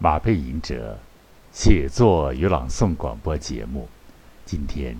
马背吟者写作与朗诵广播节目，今天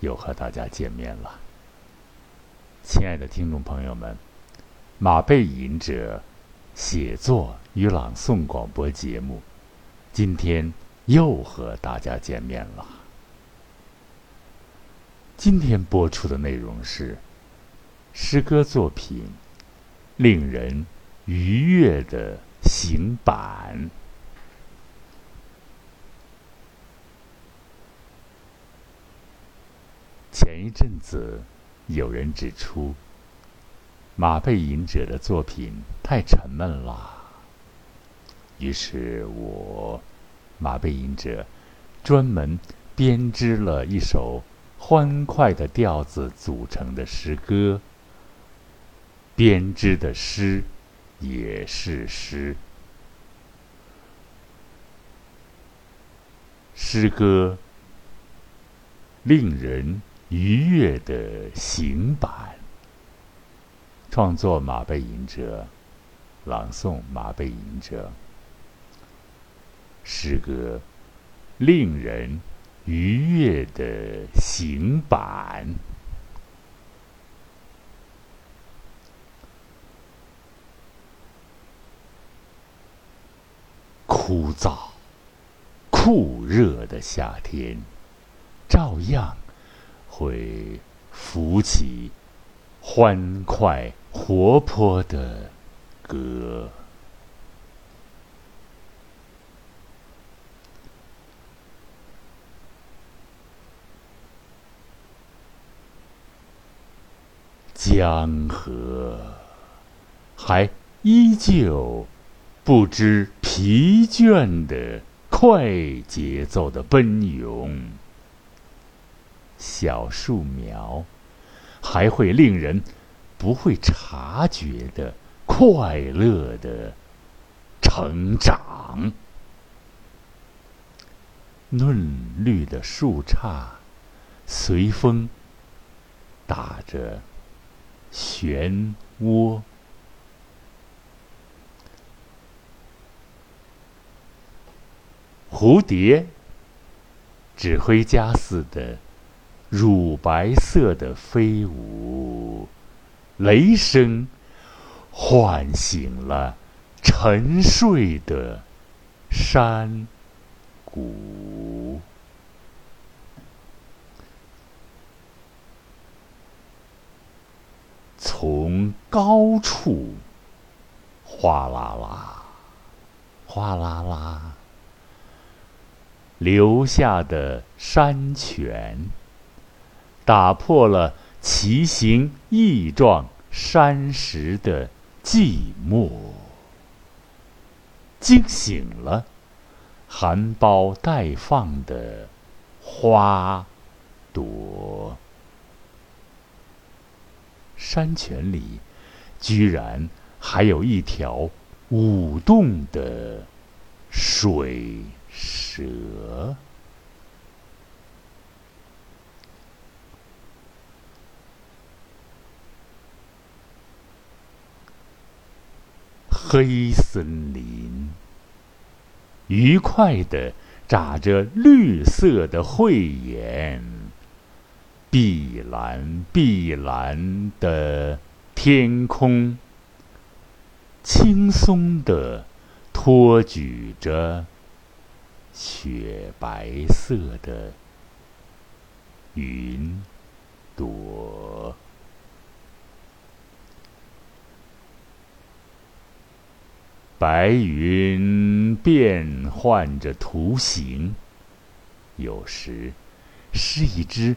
又和大家见面了。亲爱的听众朋友们，马背吟者写作与朗诵广播节目，今天又和大家见面了。今天播出的内容是诗歌作品《令人愉悦的行板》。前一阵子，有人指出马背吟者的作品太沉闷了，于是我马背吟者专门编织了一首欢快的调子组成的诗歌。编织的诗也是诗，诗歌令人。愉悦的行板，创作马背吟者，朗诵马背吟者，诗歌令人愉悦的行板，枯燥、酷热的夏天，照样。会浮起欢快活泼的歌，江河还依旧不知疲倦的快节奏的奔涌。小树苗还会令人不会察觉的快乐的成长，嫩绿的树杈随风打着漩涡，蝴蝶指挥家似的。乳白色的飞舞，雷声唤醒了沉睡的山谷。从高处，哗啦啦，哗啦啦，流下的山泉。打破了奇形异状山石的寂寞，惊醒了含苞待放的花朵。山泉里居然还有一条舞动的水蛇。黑森林，愉快的眨着绿色的慧眼。碧蓝碧蓝的天空，轻松的托举着雪白色的云朵。白云变换着图形，有时是一只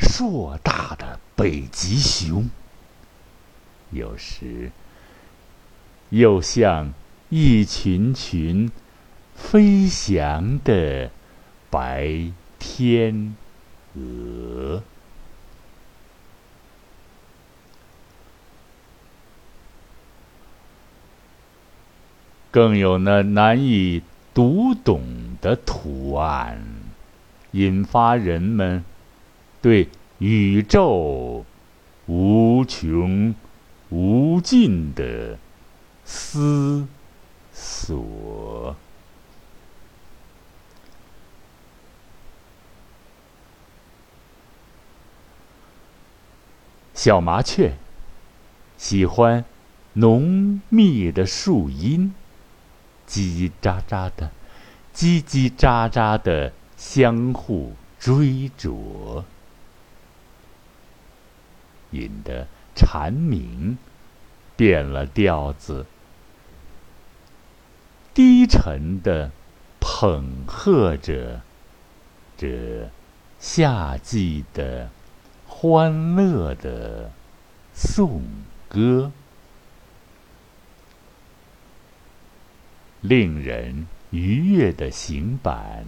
硕大的北极熊，有时又像一群群飞翔的白天鹅。更有那难以读懂的图案引发人们对宇宙无穷无尽的思索。小麻雀喜欢浓密的树荫。叽叽喳喳的，叽叽喳喳的相互追逐，引得蝉鸣变了调子，低沉的捧和着这夏季的。欢乐的颂歌，令人愉悦的行板。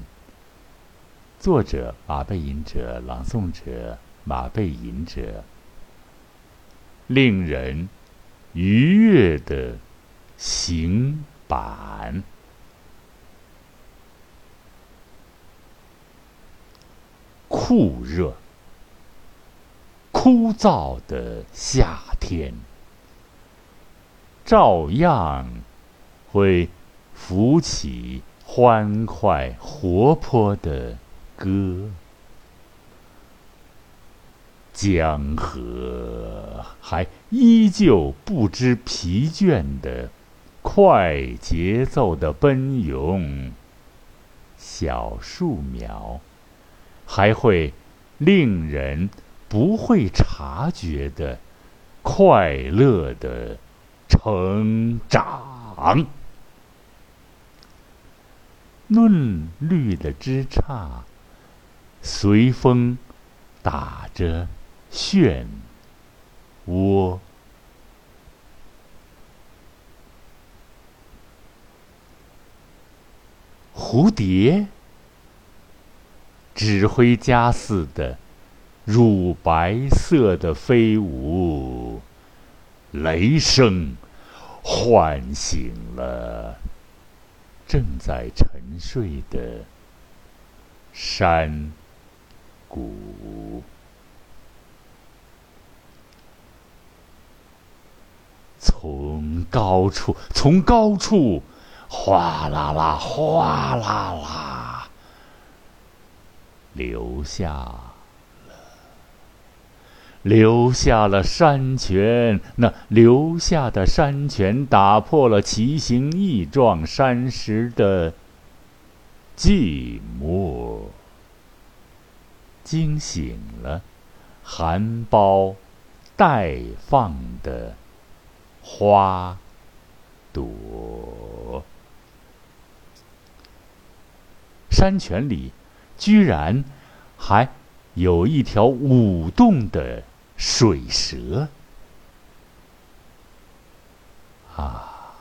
作者：马背吟者，朗诵者：马背吟者。令人愉悦的行板，酷热。枯燥的夏天，照样会浮起欢快活泼的歌。江河还依旧不知疲倦的快节奏的奔涌，小树苗还会令人。不会察觉的快乐的成长，嫩绿的枝杈随风打着漩涡，蝴蝶指挥家似的。乳白色的飞舞，雷声唤醒了正在沉睡的山谷。从高处，从高处，哗啦啦，哗啦啦，流下。留下了山泉，那留下的山泉打破了奇形异状山石的寂寞，惊醒了含苞待放的花朵。山泉里居然还有一条舞动的。水蛇啊，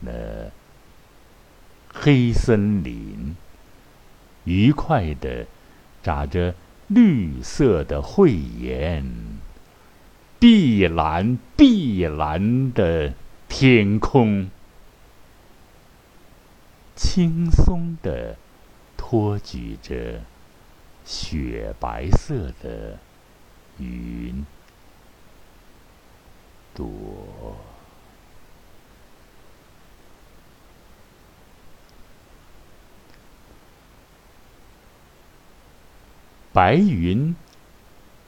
那黑森林愉快的眨着绿色的慧眼，碧蓝碧蓝的天空，轻松的托举着。雪白色的云朵，白云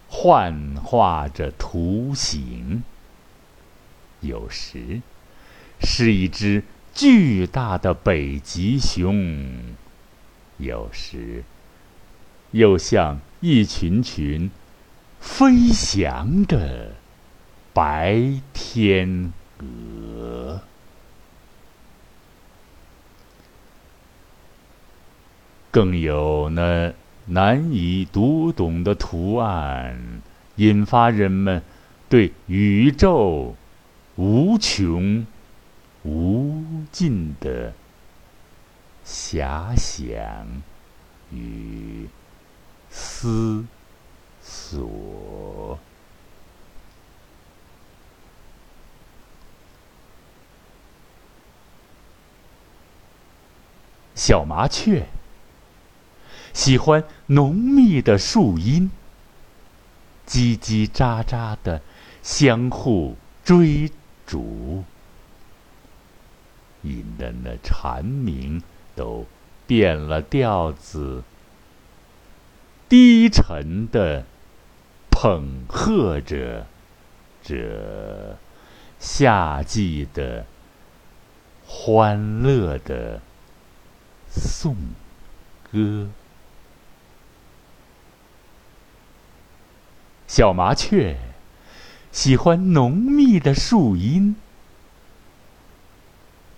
幻化着图形，有时是一只巨大的北极熊，有时。又像一群群飞翔的白天鹅，更有那难以读懂的图案，引发人们对宇宙无穷无尽的遐想与。思索，小麻雀喜欢浓密的树荫，叽叽喳喳的相互追逐，引得那蝉鸣都变了调子。低沉的捧贺着这夏季的欢乐的颂歌。小麻雀喜欢浓密的树荫，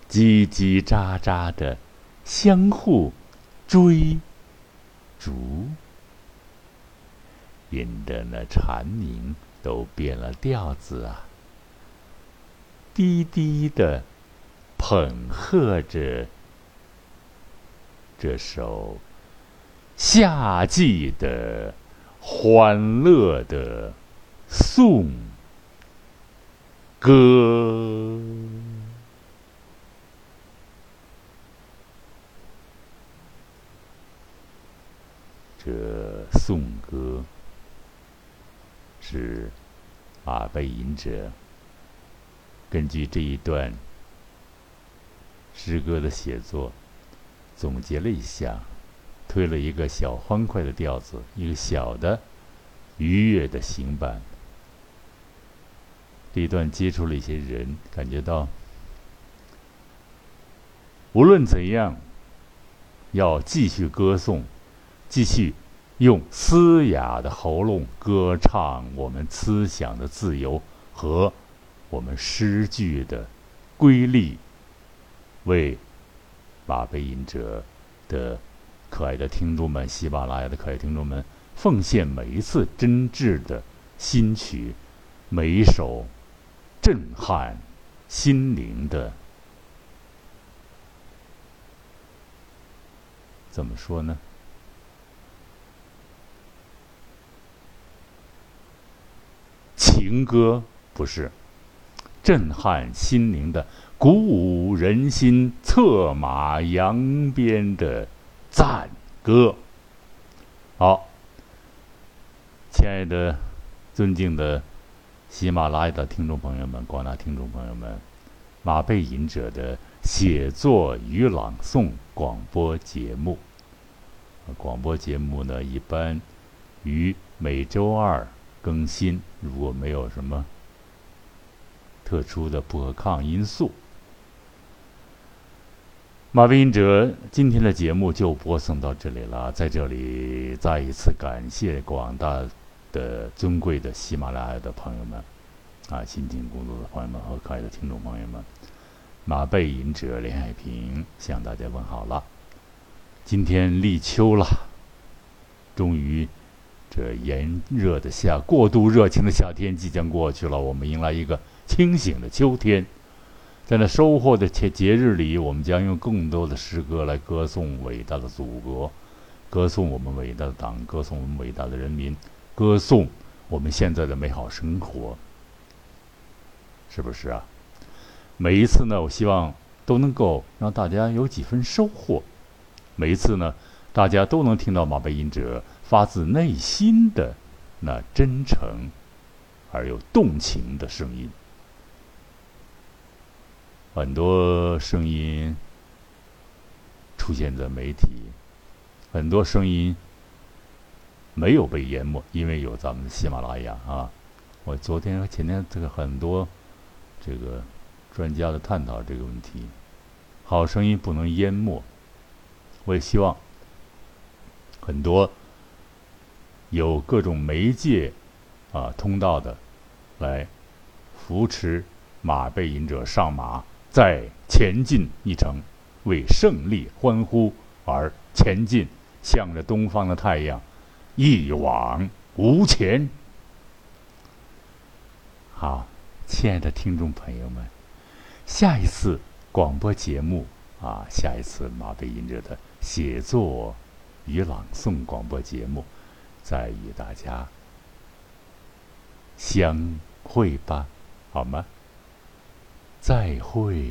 叽叽喳喳的相互追逐。引得那蝉鸣都变了调子啊，低低的捧和着这首夏季的欢乐的颂歌。这颂歌。是马背吟者根据这一段诗歌的写作，总结了一下，推了一个小欢快的调子，一个小的愉悦的行板。这一段接触了一些人，感觉到无论怎样，要继续歌颂，继续。用嘶哑的喉咙歌唱我们思想的自由和我们诗句的瑰丽，为马背吟者的可爱的听众们、喜马拉雅的可爱听众们奉献每一次真挚的新曲，每一首震撼心灵的，怎么说呢？歌不是震撼心灵的、鼓舞人心、策马扬鞭的赞歌。好，亲爱的、尊敬的喜马拉雅的听众朋友们、广大听众朋友们，马背吟者的写作与朗诵广播节目。广播节目呢，一般于每周二。更新，如果没有什么特殊的不可抗因素，马斌哲今天的节目就播送到这里了。在这里，再一次感谢广大的尊贵的喜马拉雅的朋友们，啊，辛勤工作的朋友们和可爱的听众朋友们，马背吟者林海平向大家问好了。今天立秋了，终于。这炎热的夏，过度热情的夏天即将过去了，我们迎来一个清醒的秋天。在那收获的节节日里，我们将用更多的诗歌来歌颂伟大的祖国，歌颂我们伟大的党，歌颂我们伟大的人民，歌颂我们现在的美好生活，是不是啊？每一次呢，我希望都能够让大家有几分收获。每一次呢，大家都能听到马背吟者。发自内心的那真诚而又动情的声音，很多声音出现在媒体，很多声音没有被淹没，因为有咱们的喜马拉雅啊。我昨天和前天这个很多这个专家的探讨这个问题，好声音不能淹没。我也希望很多。有各种媒介啊通道的，来扶持马背吟者上马，再前进一程，为胜利欢呼而前进，向着东方的太阳一往无前。好，亲爱的听众朋友们，下一次广播节目啊，下一次马背吟者的写作与朗诵广播节目。再与大家相会吧，好吗？再会。